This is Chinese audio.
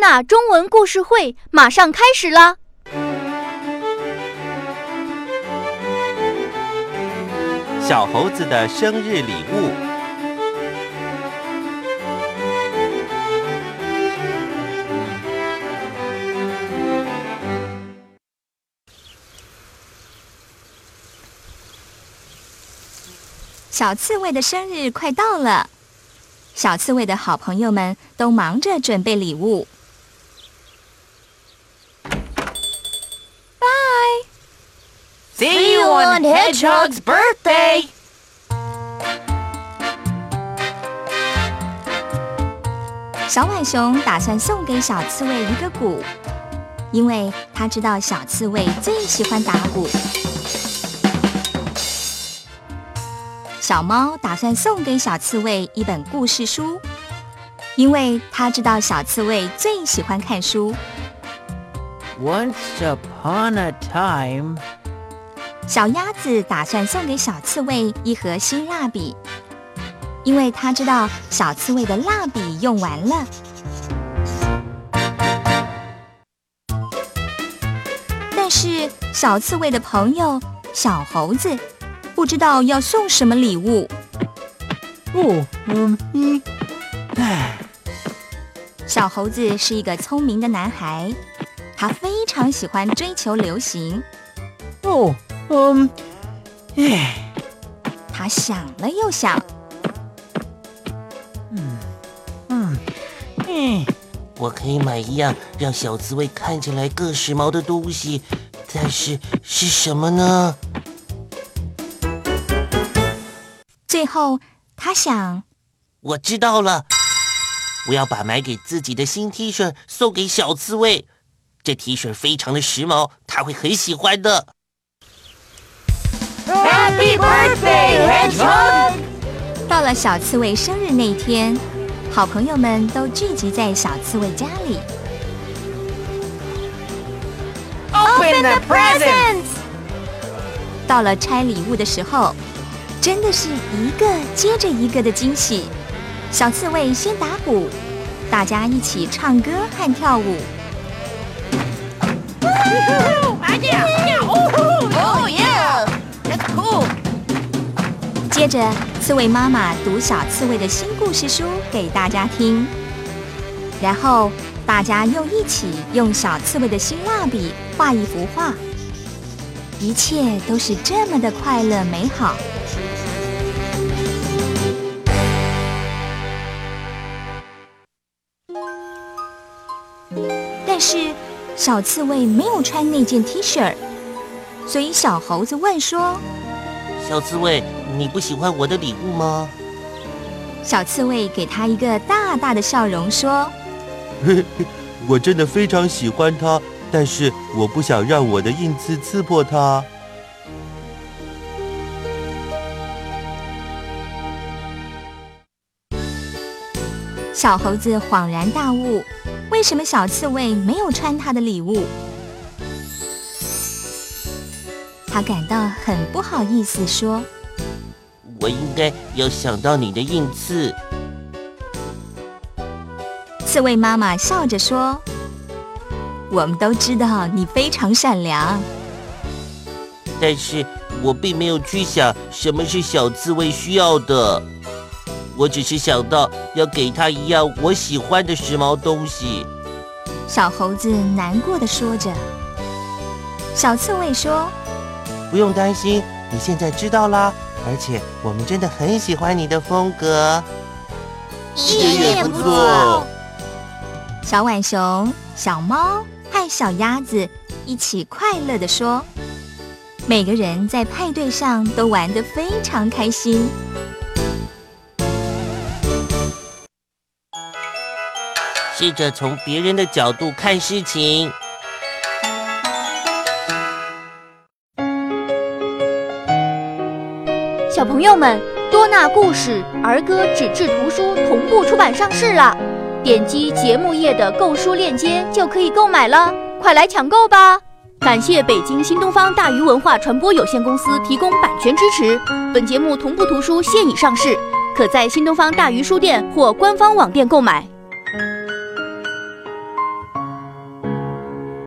纳中文故事会马上开始啦！小猴子的生日礼物。小刺猬的生日快到了。小刺猬的好朋友们都忙着准备礼物。On Hedgehog's birthday. 小浣熊打算送给小刺猬一个鼓，因为他知道小刺猬最喜欢打鼓。小猫打算送给小刺猬一本故事书，因为它知道小刺猬最喜欢看书。Once upon a time，小鸭子打算送给小刺猬一盒新蜡笔，因为他知道小刺猬的蜡笔用完了。但是小刺猬的朋友小猴子。不知道要送什么礼物。哦，嗯，一，哎，小猴子是一个聪明的男孩，他非常喜欢追求流行。哦，嗯，哎，他想了又想，嗯，嗯，嗯，我可以买一样让小刺猬看起来更时髦的东西，但是是什么呢？最后，他想，我知道了，我要把买给自己的新 T 恤送给小刺猬。这 T 恤非常的时髦，他会很喜欢的。Happy birthday, Hedgehog！到了小刺猬生日那天，好朋友们都聚集在小刺猬家里。Open the presents！到了拆礼物的时候。真的是一个接着一个的惊喜。小刺猬先打鼓，大家一起唱歌和跳舞。接着，刺猬妈妈读小刺猬的新故事书给大家听，然后大家又一起用小刺猬的新蜡笔画一幅画。一切都是这么的快乐美好。但是小刺猬没有穿那件 T 恤，所以小猴子问说：“小刺猬，你不喜欢我的礼物吗？”小刺猬给他一个大大的笑容说：“ 我真的非常喜欢它，但是我不想让我的印刺刺破它。”小猴子恍然大悟。为什么小刺猬没有穿他的礼物？他感到很不好意思，说：“我应该要想到你的印刺。”刺猬妈妈笑着说：“我们都知道你非常善良，但是我并没有去想什么是小刺猬需要的。”我只是想到要给他一样我喜欢的时髦东西。小猴子难过的说着。小刺猬说：“不用担心，你现在知道啦。而且我们真的很喜欢你的风格，也不错。”小浣熊、小猫和小鸭子一起快乐的说：“每个人在派对上都玩得非常开心。”试着从别人的角度看事情。小朋友们，多纳故事儿歌纸质图书同步出版上市了，点击节目页的购书链接就可以购买了，快来抢购吧！感谢北京新东方大鱼文化传播有限公司提供版权支持。本节目同步图书现已上市，可在新东方大鱼书店或官方网店购买。